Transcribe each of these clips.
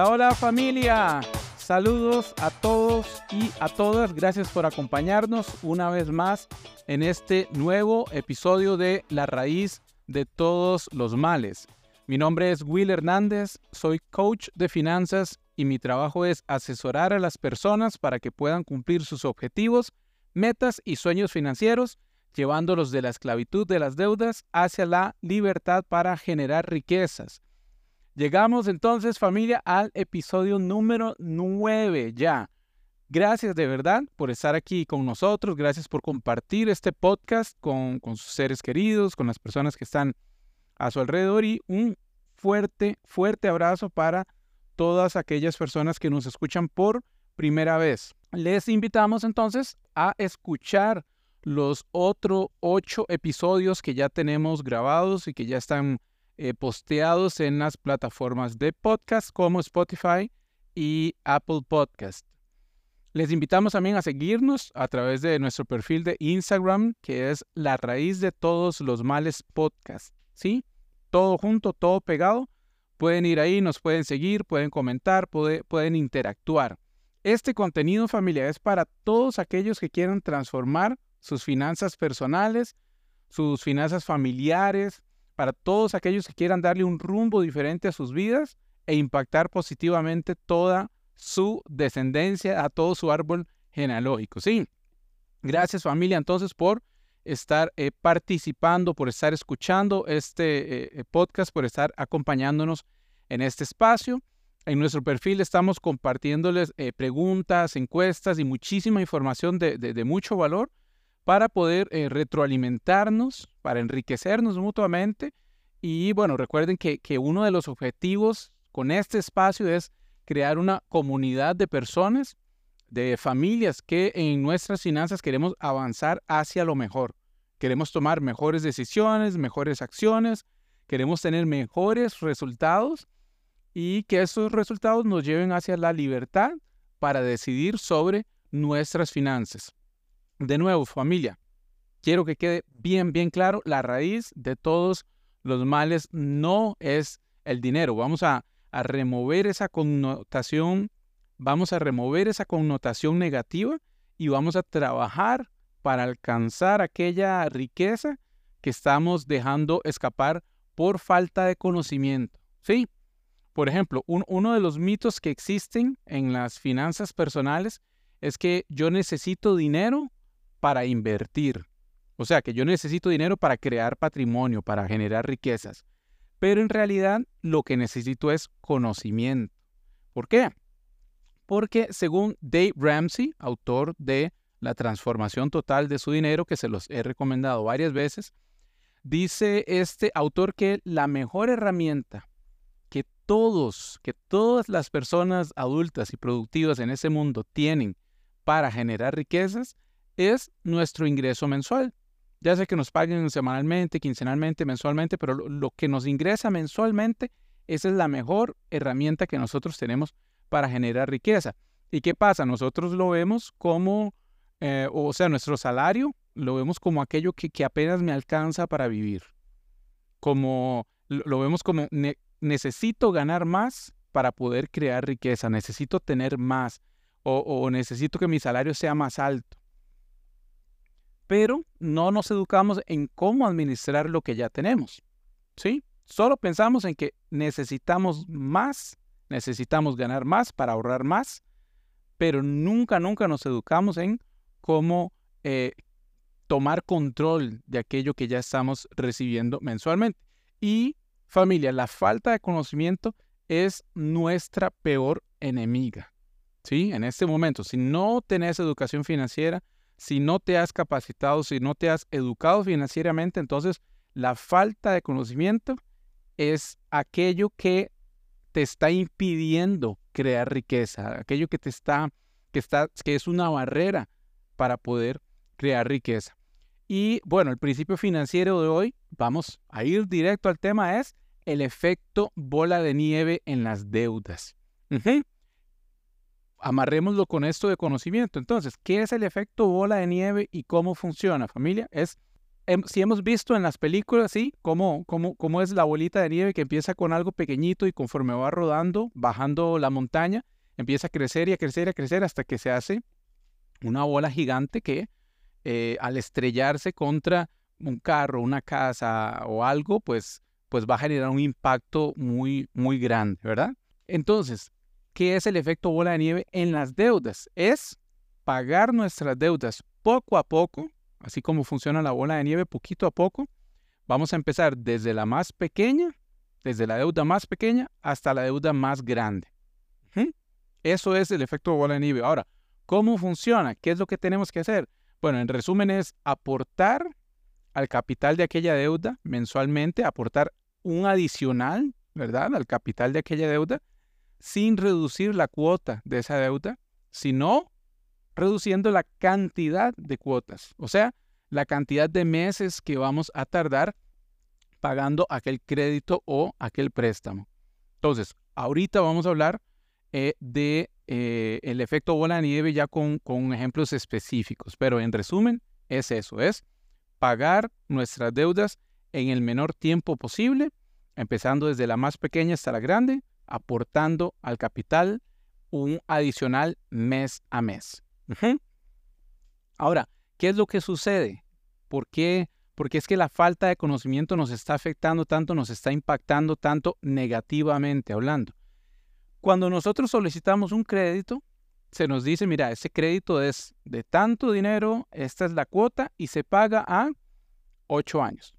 Hola, hola familia. Saludos a todos y a todas. Gracias por acompañarnos una vez más en este nuevo episodio de La raíz de todos los males. Mi nombre es Will Hernández, soy coach de finanzas y mi trabajo es asesorar a las personas para que puedan cumplir sus objetivos, metas y sueños financieros, llevándolos de la esclavitud de las deudas hacia la libertad para generar riquezas. Llegamos entonces familia al episodio número 9 ya. Gracias de verdad por estar aquí con nosotros, gracias por compartir este podcast con, con sus seres queridos, con las personas que están a su alrededor y un fuerte, fuerte abrazo para todas aquellas personas que nos escuchan por primera vez. Les invitamos entonces a escuchar los otros ocho episodios que ya tenemos grabados y que ya están eh, posteados en las plataformas de podcast como Spotify y Apple Podcast. Les invitamos también a seguirnos a través de nuestro perfil de Instagram, que es la raíz de todos los males podcast. ¿Sí? Todo junto, todo pegado. Pueden ir ahí, nos pueden seguir, pueden comentar, pueden interactuar. Este contenido familiar es para todos aquellos que quieran transformar sus finanzas personales, sus finanzas familiares, para todos aquellos que quieran darle un rumbo diferente a sus vidas e impactar positivamente toda su descendencia, a todo su árbol genealógico. Sí, gracias familia entonces por estar eh, participando, por estar escuchando este eh, eh, podcast, por estar acompañándonos en este espacio. En nuestro perfil estamos compartiéndoles preguntas, encuestas y muchísima información de mucho valor para poder eh, retroalimentarnos, para enriquecernos mutuamente. Y bueno, recuerden que, que uno de los objetivos con este espacio es crear una comunidad de personas, de familias que en nuestras finanzas queremos avanzar hacia lo mejor. Queremos tomar mejores decisiones, mejores acciones, queremos tener mejores resultados y que esos resultados nos lleven hacia la libertad para decidir sobre nuestras finanzas. De nuevo, familia, quiero que quede bien, bien claro, la raíz de todos los males no es el dinero. Vamos a, remover esa connotación, vamos a remover esa connotación negativa y vamos a trabajar para alcanzar aquella riqueza que estamos dejando escapar por falta de conocimiento. ¿Sí? Por ejemplo, uno de los mitos que existen en las finanzas personales es que yo necesito dinero para invertir. O sea, que yo necesito dinero para crear patrimonio, para generar riquezas. Pero en realidad lo que necesito es conocimiento. ¿Por qué? Porque según Dave Ramsey, autor de La transformación total de su dinero, que se los he recomendado varias veces, dice este autor que la mejor herramienta que todos, que todas las personas adultas y productivas en ese mundo tienen para generar riquezas es nuestro ingreso mensual. Ya sé que nos paguen semanalmente, quincenalmente, mensualmente, pero lo, que nos ingresa mensualmente, esa es la mejor herramienta que nosotros tenemos para generar riqueza. ¿Y qué pasa? Nosotros lo vemos como, eh, o sea, nuestro salario lo vemos como aquello que, apenas me alcanza para vivir. Como lo, vemos como necesito ganar más para poder crear riqueza, necesito tener más o necesito que mi salario sea más alto pero no nos educamos en cómo administrar lo que ya tenemos. ¿Sí? Solo pensamos en que necesitamos más, necesitamos ganar más para ahorrar más, pero nunca, nunca nos educamos en cómo eh, tomar control de aquello que ya estamos recibiendo mensualmente. Y familia, la falta de conocimiento es nuestra peor enemiga. ¿Sí? En este momento, si no tenés educación financiera, si no te has capacitado, si no te has educado financieramente, entonces la falta de conocimiento es aquello que te está impidiendo crear riqueza, aquello que te está, que es una barrera para poder crear riqueza. Y bueno, el principio financiero de hoy, vamos a ir directo al tema, es el efecto bola de nieve en las deudas amarrémoslo con esto de conocimiento. Entonces, ¿qué es el efecto bola de nieve y cómo funciona, familia? Es si hemos visto en las películas, sí, cómo, cómo, cómo es la bolita de nieve que empieza con algo pequeñito y conforme va rodando, bajando la montaña, empieza a crecer y a crecer y a crecer hasta que se hace una bola gigante que eh, al estrellarse contra un carro, una casa o algo, pues, pues va a generar un impacto muy, muy grande, ¿verdad? Entonces, ¿qué es el efecto bola de nieve en las deudas? Es pagar nuestras deudas poco a poco, así como funciona la bola de nieve, poquito a poco. Vamos a empezar desde la más pequeña, desde la deuda más pequeña hasta la deuda más grande. Eso es el efecto bola de nieve. Ahora, ¿cómo funciona? ¿Qué es lo que tenemos que hacer? Bueno, en resumen es aportar al capital de aquella deuda mensualmente, aportar un adicional, ¿verdad? Al capital de aquella deuda, sin reducir la cuota de esa deuda, sino reduciendo la cantidad de cuotas, o sea, la cantidad de meses que vamos a tardar pagando aquel crédito o aquel préstamo. Entonces, ahorita vamos a hablar eh, de eh, el efecto bola de nieve ya con, con ejemplos específicos, pero en resumen es eso, es pagar nuestras deudas en el menor tiempo posible, empezando desde la más pequeña hasta la grande, aportando al capital un adicional mes a mes. Ahora, ¿qué es lo que sucede? ¿Por qué? Porque es que la falta de conocimiento nos está afectando tanto, nos está impactando tanto negativamente hablando. Cuando nosotros solicitamos un crédito, se nos dice, mira, ese crédito es de tanto dinero, esta es la cuota y se paga a 8 años.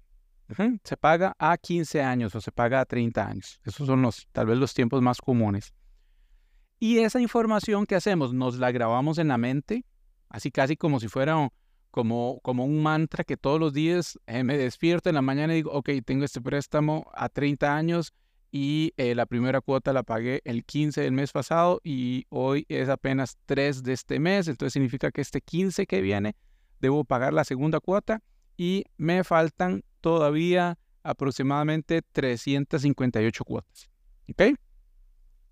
Se paga a 15 años o se paga a 30 años. Esos son los, tal vez los tiempos más comunes. Y esa información que hacemos, nos la grabamos en la mente, así casi como si fuera como, como un mantra que todos los días eh, me despierto en la mañana y digo, ok, tengo este préstamo a 30 años y eh, la primera cuota la pagué el 15 del mes pasado y hoy es apenas 3 de este mes, entonces significa que este 15 que viene debo pagar la segunda cuota y me faltan todavía aproximadamente 358 cuotas. ¿Ok?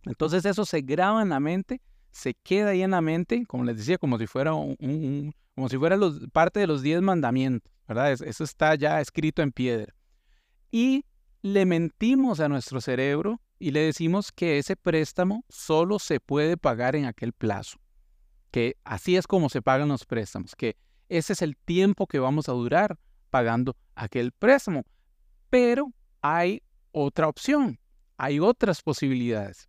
Entonces eso se graba en la mente, se queda ahí en la mente, como les decía, como si fuera un, como si fuera parte de los 10 mandamientos, ¿verdad? Eso está ya escrito en piedra. Y le mentimos a nuestro cerebro y le decimos que ese préstamo solo se puede pagar en aquel plazo, que así es como se pagan los préstamos, que ese es el tiempo que vamos a durar pagando aquel préstamo. Pero hay otra opción, hay otras posibilidades.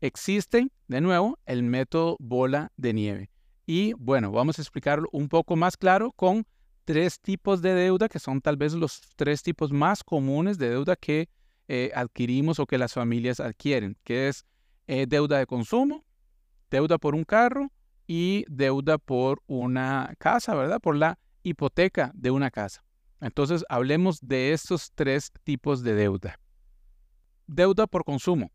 Existe, de nuevo, el método bola de nieve. Y bueno, vamos a explicarlo un poco más claro con tres tipos de deuda que son tal vez los tres tipos más comunes de deuda que eh, adquirimos o que las familias adquieren, que es eh, deuda de consumo, deuda por un carro y deuda por una casa, ¿verdad? Por la hipoteca de una casa. Entonces, hablemos de estos tres tipos de deuda. Deuda por consumo.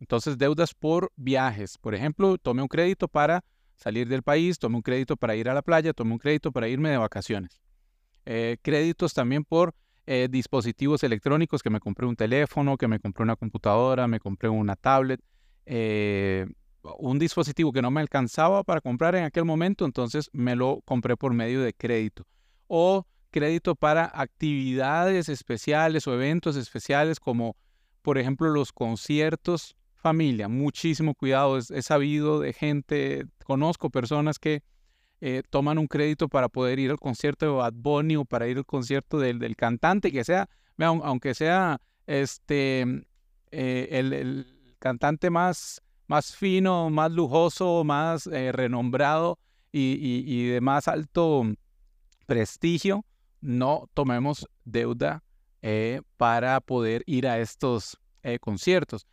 Entonces, deudas por viajes. Por ejemplo, tome un crédito para salir del país, tomé un crédito para ir a la playa, tomé un crédito para irme de vacaciones. Eh, créditos también por eh, dispositivos electrónicos, que me compré un teléfono, que me compré una computadora, me compré una tablet, eh, un dispositivo que no me alcanzaba para comprar en aquel momento, entonces me lo compré por medio de crédito. O crédito para actividades especiales o eventos especiales como por ejemplo los conciertos familia, muchísimo cuidado. He, sabido de gente, conozco personas que eh, toman un crédito para poder ir al concierto de Bad Bunny o para ir al concierto del, cantante, que sea, aunque sea este, eh, el, cantante más, más fino, más lujoso, más eh, renombrado y, de más alto prestigio, no tomemos deuda para poder ir a estos conciertos.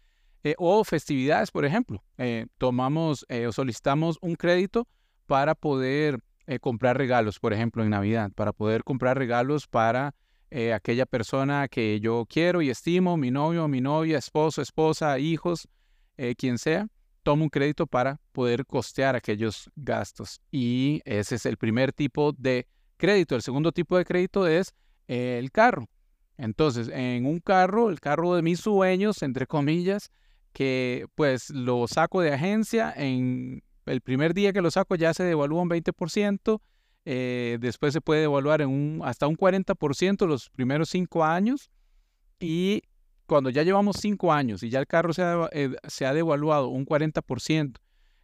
Eh, o festividades, por ejemplo. Eh, tomamos eh, o solicitamos un crédito para poder comprar regalos, por ejemplo, en Navidad, para poder comprar regalos para aquella persona que yo quiero y estimo, mi novio, mi novia, esposo, esposa, hijos, quien sea. Tomo un crédito para poder costear aquellos gastos. Y ese es el primer tipo de crédito. El segundo tipo de crédito es el carro. Entonces, en un carro, el carro de mis sueños, entre comillas, que pues lo saco de agencia, en el primer día que lo saco ya se devalúa un 20%, eh, después se puede devaluar en un, hasta un 40% los primeros cinco años y cuando ya llevamos cinco años y ya el carro se ha, eh, se ha devaluado un 40%,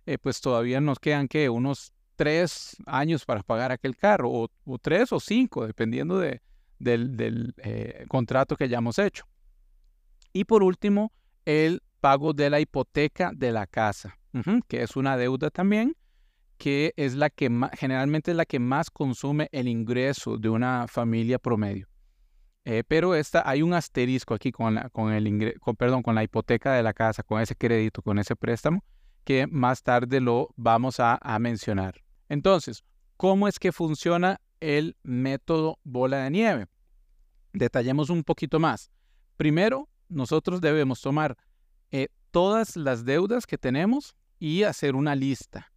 eh, pues todavía nos quedan que unos tres años para pagar aquel carro, o, tres o cinco, dependiendo de, del, contrato que hayamos hecho. Y por último, el pago de la hipoteca de la casa, que es una deuda también, que es la que generalmente es la que más consume el ingreso de una familia promedio. Eh, pero esta, hay un asterisco aquí con, la, con, el perdón, con la hipoteca de la casa, con ese crédito, con ese préstamo, que más tarde lo vamos a mencionar. Entonces, ¿cómo es que funciona el método bola de nieve? Detallemos un poquito más. Primero, nosotros debemos tomar eh, todas las deudas que tenemos y hacer una lista.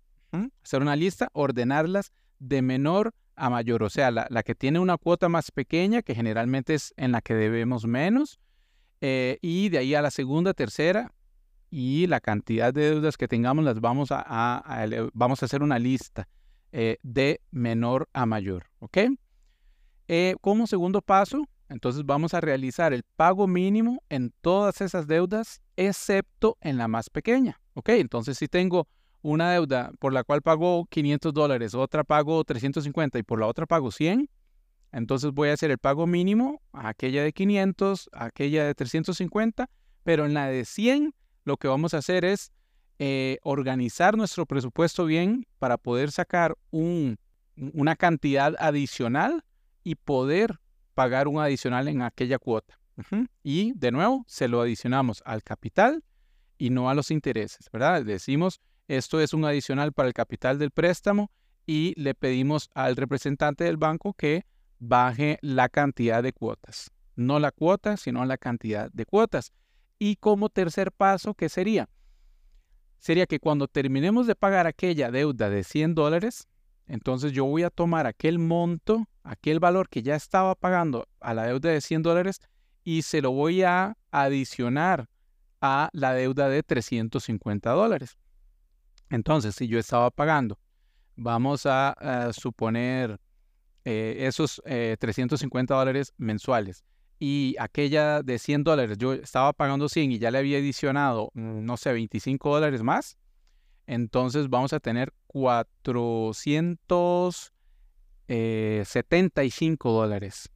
Hacer una lista, ordenarlas de menor a mayor, o sea, la, que tiene una cuota más pequeña, que generalmente es en la que debemos menos, eh, y de ahí a la segunda, tercera, y la cantidad de deudas que tengamos las vamos a, vamos a hacer una lista eh, de menor a mayor, ¿ok? Eh, como segundo paso, entonces vamos a realizar el pago mínimo en todas esas deudas, excepto en la más pequeña, ¿ok? Entonces si tengo una deuda por la cual pago 500 dólares, otra pago 350 y por la otra pago 100, entonces voy a hacer el pago mínimo a aquella de 500, a aquella de 350, pero en la de 100 lo que vamos a hacer es eh, organizar nuestro presupuesto bien para poder sacar un, una cantidad adicional y poder pagar un adicional en aquella cuota. Y de nuevo, se lo adicionamos al capital y no a los intereses, ¿verdad? Decimos, esto es un adicional para el capital del préstamo y le pedimos al representante del banco que baje la cantidad de cuotas. No la cuota, sino la cantidad de cuotas. Y como tercer paso, ¿qué sería? Sería que cuando terminemos de pagar aquella deuda de 100 dólares, entonces yo voy a tomar aquel monto, aquel valor que ya estaba pagando a la deuda de 100 dólares y se lo voy a adicionar a la deuda de 350 dólares. Entonces, si yo estaba pagando, vamos a, suponer eh, esos 350 eh, dólares mensuales y aquella de 100 dólares, yo estaba pagando 100 y ya le había adicionado, mm, no sé, 25 dólares más, entonces vamos a tener 475 eh, dólares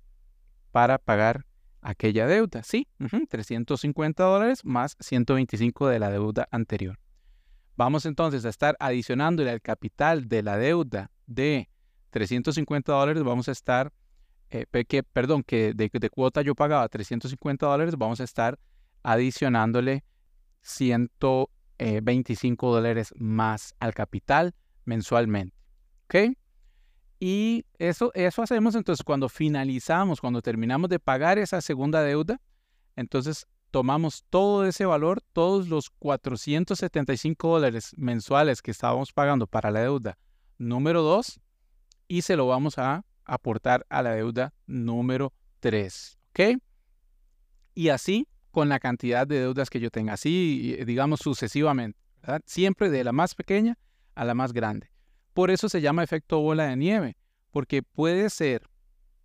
para pagar aquella deuda. Sí, 350 dólares más 125 de la deuda anterior. Vamos entonces a estar adicionándole al capital de la deuda de 350 dólares, vamos a estar, eh, perdón, que de, cuota yo pagaba 350 dólares, vamos a estar adicionándole 125 dólares más al capital mensualmente. ¿Ok? Y eso, eso hacemos entonces cuando finalizamos, cuando terminamos de pagar esa segunda deuda, entonces tomamos todo ese valor, todos los 475 dólares mensuales que estábamos pagando para la deuda número 2 y se lo vamos a aportar a la deuda número 3. ¿Ok? Y así con la cantidad de deudas que yo tenga, así digamos sucesivamente, siempre de la más pequeña a la más grande. Por eso se llama efecto bola de nieve, porque puede ser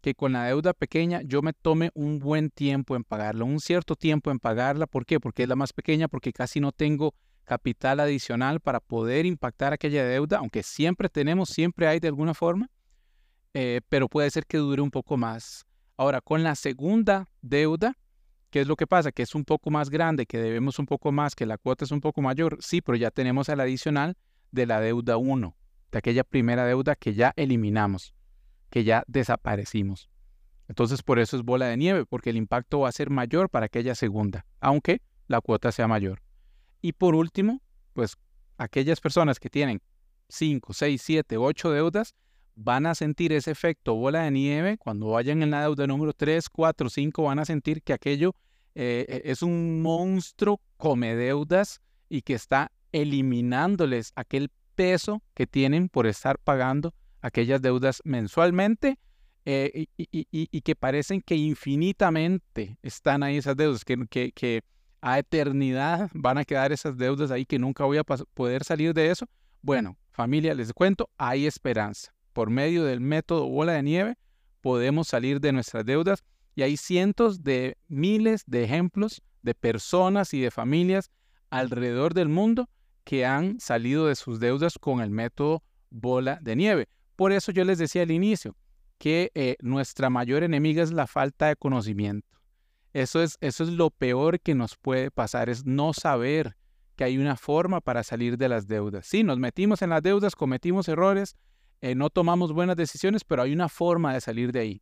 que con la deuda pequeña yo me tome un buen tiempo en pagarla, un cierto tiempo en pagarla. ¿Por qué? Porque es la más pequeña, porque casi no tengo capital adicional para poder impactar aquella deuda, aunque siempre tenemos, siempre hay de alguna forma, eh, pero puede ser que dure un poco más. Ahora, con la segunda deuda, ¿qué es lo que pasa? Que es un poco más grande, que debemos un poco más, que la cuota es un poco mayor, sí, pero ya tenemos el adicional de la deuda 1, de aquella primera deuda que ya eliminamos que ya desaparecimos. Entonces por eso es bola de nieve, porque el impacto va a ser mayor para aquella segunda, aunque la cuota sea mayor. Y por último, pues aquellas personas que tienen 5, 6, 7, 8 deudas van a sentir ese efecto bola de nieve cuando vayan en la deuda número 3, 4, 5, van a sentir que aquello eh, e, es un monstruo come deudas y que está eliminándoles aquel peso que tienen por estar pagando aquellas deudas mensualmente eh, y, que parecen que infinitamente están ahí esas deudas, que, que, a eternidad van a quedar esas deudas ahí, que nunca voy a poder salir de eso. Bueno, familia, les cuento, hay esperanza. Por medio del método bola de nieve podemos salir de nuestras deudas y hay cientos de miles de ejemplos de personas y de familias alrededor del mundo que han salido de sus deudas con el método bola de nieve. Por eso yo les decía al inicio que eh, nuestra mayor enemiga es la falta de conocimiento. Eso es, eso es lo peor que nos puede pasar, es no saber que hay una forma para salir de las deudas. Sí, nos metimos en las deudas, cometimos errores, eh, no tomamos buenas decisiones, pero hay una forma de salir de ahí.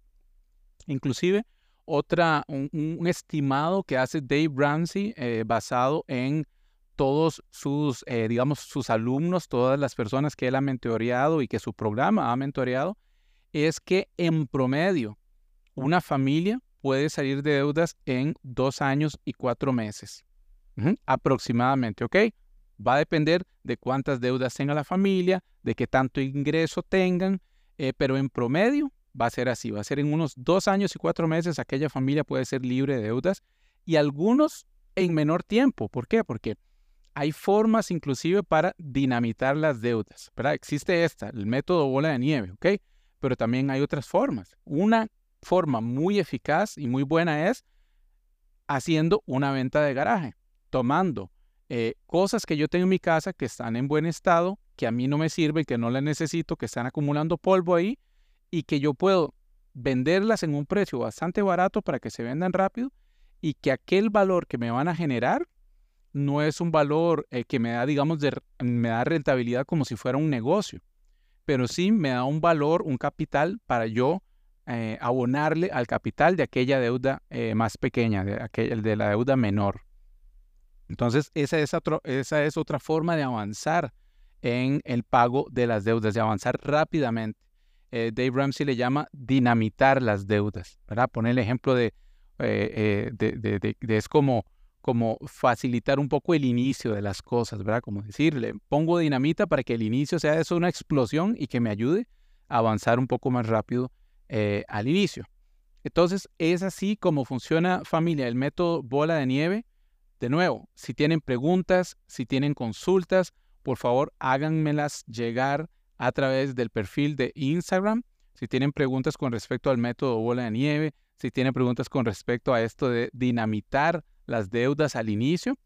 Inclusive, otra, un, estimado que hace Dave Ramsey eh, basado en todos sus, eh, digamos, sus alumnos, todas las personas que él ha mentoreado y que su programa ha mentoreado, es que en promedio una familia puede salir de deudas en dos años y cuatro meses, aproximadamente, ¿ok? Va a depender de cuántas deudas tenga la familia, de qué tanto ingreso tengan, eh, pero en promedio va a ser así, va a ser en unos dos años y cuatro meses aquella familia puede ser libre de deudas y algunos en menor tiempo. ¿Por qué? Porque hay formas inclusive para dinamitar las deudas, ¿verdad? Existe esta, el método bola de nieve, ¿ok? Pero también hay otras formas. Una forma muy eficaz y muy buena es haciendo una venta de garaje, tomando eh, cosas que yo tengo en mi casa que están en buen estado, que a mí no me sirven, que no las necesito, que están acumulando polvo ahí y que yo puedo venderlas en un precio bastante barato para que se vendan rápido y que aquel valor que me van a generar no es un valor eh, que me da, digamos, me da rentabilidad como si fuera un negocio, pero sí me da un valor, un capital para yo eh, abonarle al capital de aquella deuda más pequeña, de, de la deuda menor. Entonces, esa es, otra forma de avanzar en el pago de las deudas, de avanzar rápidamente. Eh, Dave Ramsey le llama dinamitar las deudas, ¿verdad? Poner el ejemplo de, eh, eh, de, es como, como facilitar un poco el inicio de las cosas, ¿verdad? Como decirle, pongo dinamita para que el inicio sea eso una explosión y que me ayude a avanzar un poco más rápido al inicio. Entonces, es así como funciona familia, el método bola de nieve de nuevo, si tienen preguntas, si tienen consultas, por favor háganmelas llegar a través del perfil de Instagram. Si tienen preguntas con respecto al método bola de nieve, si tienen preguntas con respecto a esto de dinamitar las deudas al inicio.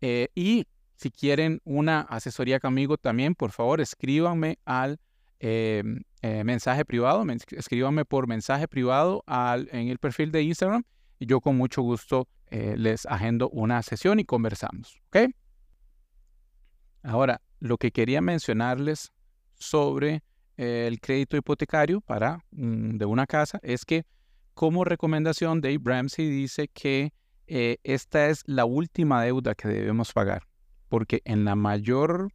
Eh, y si quieren una asesoría conmigo también, por favor escríbanme al eh, eh, mensaje privado, escríbanme por mensaje privado en el perfil de Instagram y yo con mucho gusto eh, les agendo una sesión y conversamos. ¿Ok? Ahora, lo que quería mencionarles sobre eh, el crédito hipotecario para mm, de una casa es que como recomendación Dave Ramsey dice que eh, esta es la última deuda que debemos pagar porque en la mayor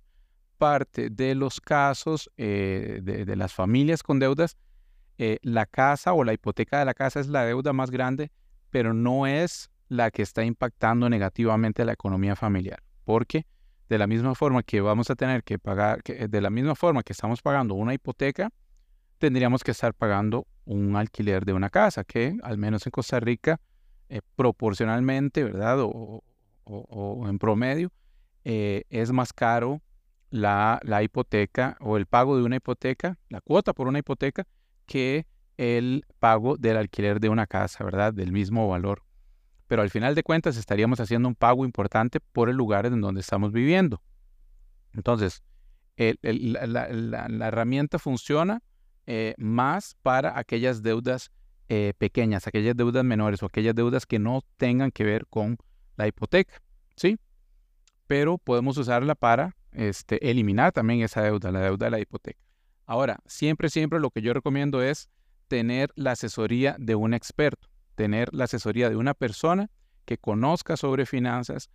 parte de los casos de, de, las familias con deudas la casa o la hipoteca de la casa es la deuda más grande pero no es la que está impactando negativamente la economía familiar, porque de la misma forma que vamos a tener que pagar, de la misma forma que estamos pagando una hipoteca, tendríamos que estar pagando un alquiler de una casa, que al menos en Costa Rica, eh, proporcionalmente, ¿verdad? O, en promedio, eh, es más caro la, la, hipoteca o el pago de una hipoteca, la cuota por una hipoteca, que el pago del alquiler de una casa, ¿verdad? Del mismo valor pero al final de cuentas estaríamos haciendo un pago importante por el lugar en donde estamos viviendo. Entonces, la, herramienta funciona eh, más para aquellas deudas eh, pequeñas, aquellas deudas menores o aquellas deudas que no tengan que ver con la hipoteca, ¿sí? Pero podemos usarla para este, eliminar también esa deuda, la deuda de la hipoteca. Ahora, siempre, siempre lo que yo recomiendo es tener la asesoría de un experto tener la asesoría de una persona que conozca sobre finanzas,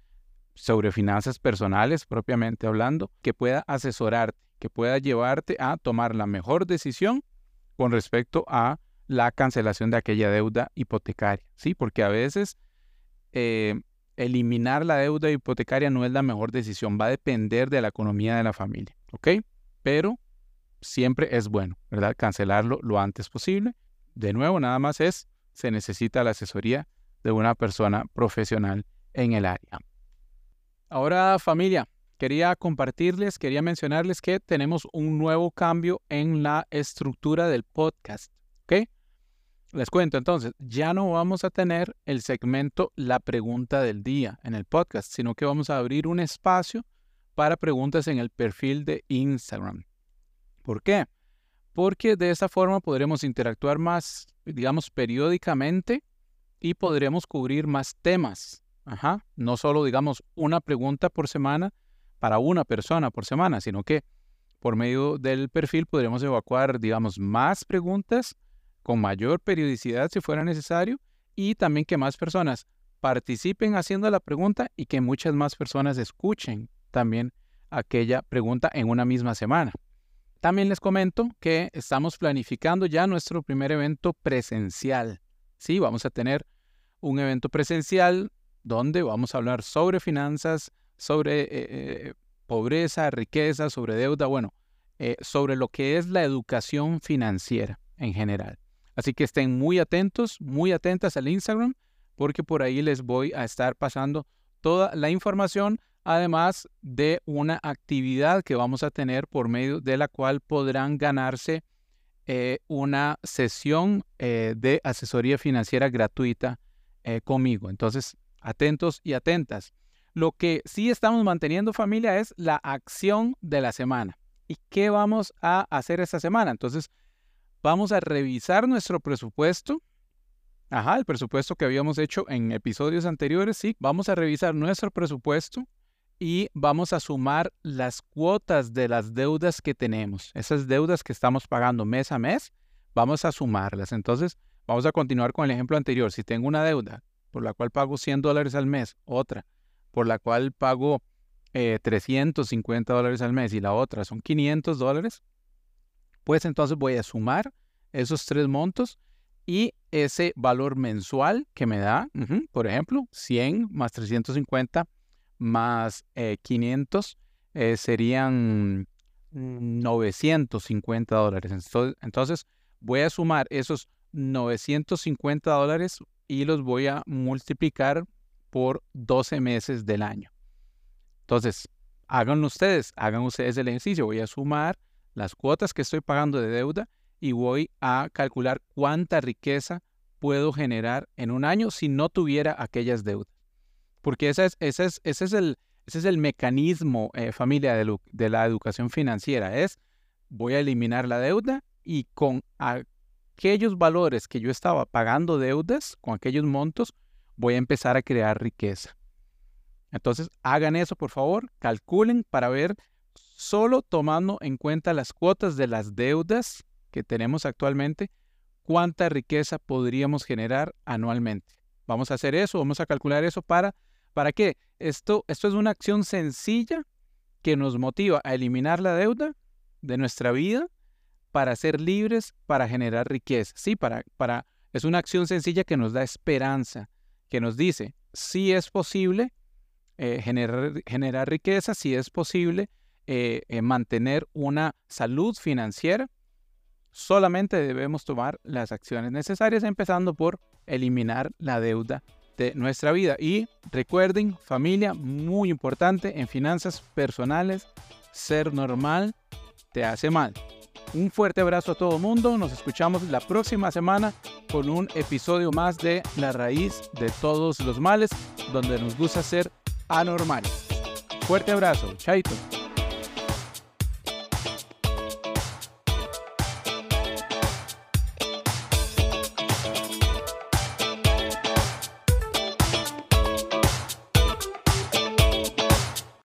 sobre finanzas personales propiamente hablando, que pueda asesorarte, que pueda llevarte a tomar la mejor decisión con respecto a la cancelación de aquella deuda hipotecaria, ¿sí? Porque a veces eh, eliminar la deuda hipotecaria no es la mejor decisión, va a depender de la economía de la familia, ¿ok? Pero siempre es bueno, ¿verdad? Cancelarlo lo antes posible. De nuevo, nada más es se necesita la asesoría de una persona profesional en el área. Ahora familia, quería compartirles, quería mencionarles que tenemos un nuevo cambio en la estructura del podcast. ¿Ok? Les cuento entonces, ya no vamos a tener el segmento La pregunta del día en el podcast, sino que vamos a abrir un espacio para preguntas en el perfil de Instagram. ¿Por qué? Porque de esa forma podremos interactuar más, digamos, periódicamente y podremos cubrir más temas. Ajá. No solo, digamos, una pregunta por semana para una persona por semana, sino que por medio del perfil podremos evacuar, digamos, más preguntas con mayor periodicidad si fuera necesario y también que más personas participen haciendo la pregunta y que muchas más personas escuchen también aquella pregunta en una misma semana. También les comento que estamos planificando ya nuestro primer evento presencial. Sí, vamos a tener un evento presencial donde vamos a hablar sobre finanzas, sobre eh, eh, pobreza, riqueza, sobre deuda, bueno, eh, sobre lo que es la educación financiera en general. Así que estén muy atentos, muy atentas al Instagram, porque por ahí les voy a estar pasando toda la información, además de una actividad que vamos a tener por medio de la cual podrán ganarse eh, una sesión eh, de asesoría financiera gratuita eh, conmigo. Entonces, atentos y atentas. Lo que sí estamos manteniendo familia es la acción de la semana. ¿Y qué vamos a hacer esta semana? Entonces, vamos a revisar nuestro presupuesto. Ajá, el presupuesto que habíamos hecho en episodios anteriores, sí. Vamos a revisar nuestro presupuesto y vamos a sumar las cuotas de las deudas que tenemos. Esas deudas que estamos pagando mes a mes, vamos a sumarlas. Entonces, vamos a continuar con el ejemplo anterior. Si tengo una deuda por la cual pago 100 dólares al mes, otra por la cual pago 350 eh, dólares al mes y la otra son 500 dólares, pues entonces voy a sumar esos tres montos y ese valor mensual que me da, por ejemplo, 100 más 350 más 500 eh, eh, serían 950 dólares. Entonces voy a sumar esos 950 dólares y los voy a multiplicar por 12 meses del año. Entonces, háganlo ustedes, hagan ustedes el ejercicio. Voy a sumar las cuotas que estoy pagando de deuda y voy a calcular cuánta riqueza puedo generar en un año si no tuviera aquellas deudas. Porque ese es, ese es, ese es, el, ese es el mecanismo, eh, familia, de, de la educación financiera. Es, voy a eliminar la deuda y con aquellos valores que yo estaba pagando deudas, con aquellos montos, voy a empezar a crear riqueza. Entonces, hagan eso, por favor, calculen para ver solo tomando en cuenta las cuotas de las deudas que tenemos actualmente, cuánta riqueza podríamos generar anualmente. Vamos a hacer eso, vamos a calcular eso para, ¿para qué? Esto, esto es una acción sencilla que nos motiva a eliminar la deuda de nuestra vida para ser libres, para generar riqueza. Sí, para, para, es una acción sencilla que nos da esperanza, que nos dice, si es posible eh, generar, riqueza, si es posible eh, eh, mantener una salud financiera, solamente debemos tomar las acciones necesarias, empezando por eliminar la deuda nuestra vida. Y recuerden, familia, muy importante en finanzas personales, ser normal te hace mal. Un fuerte abrazo a todo el mundo. Nos escuchamos la próxima semana con un episodio más de La raíz de todos los males, donde nos gusta ser anormales. Fuerte abrazo. Chaito.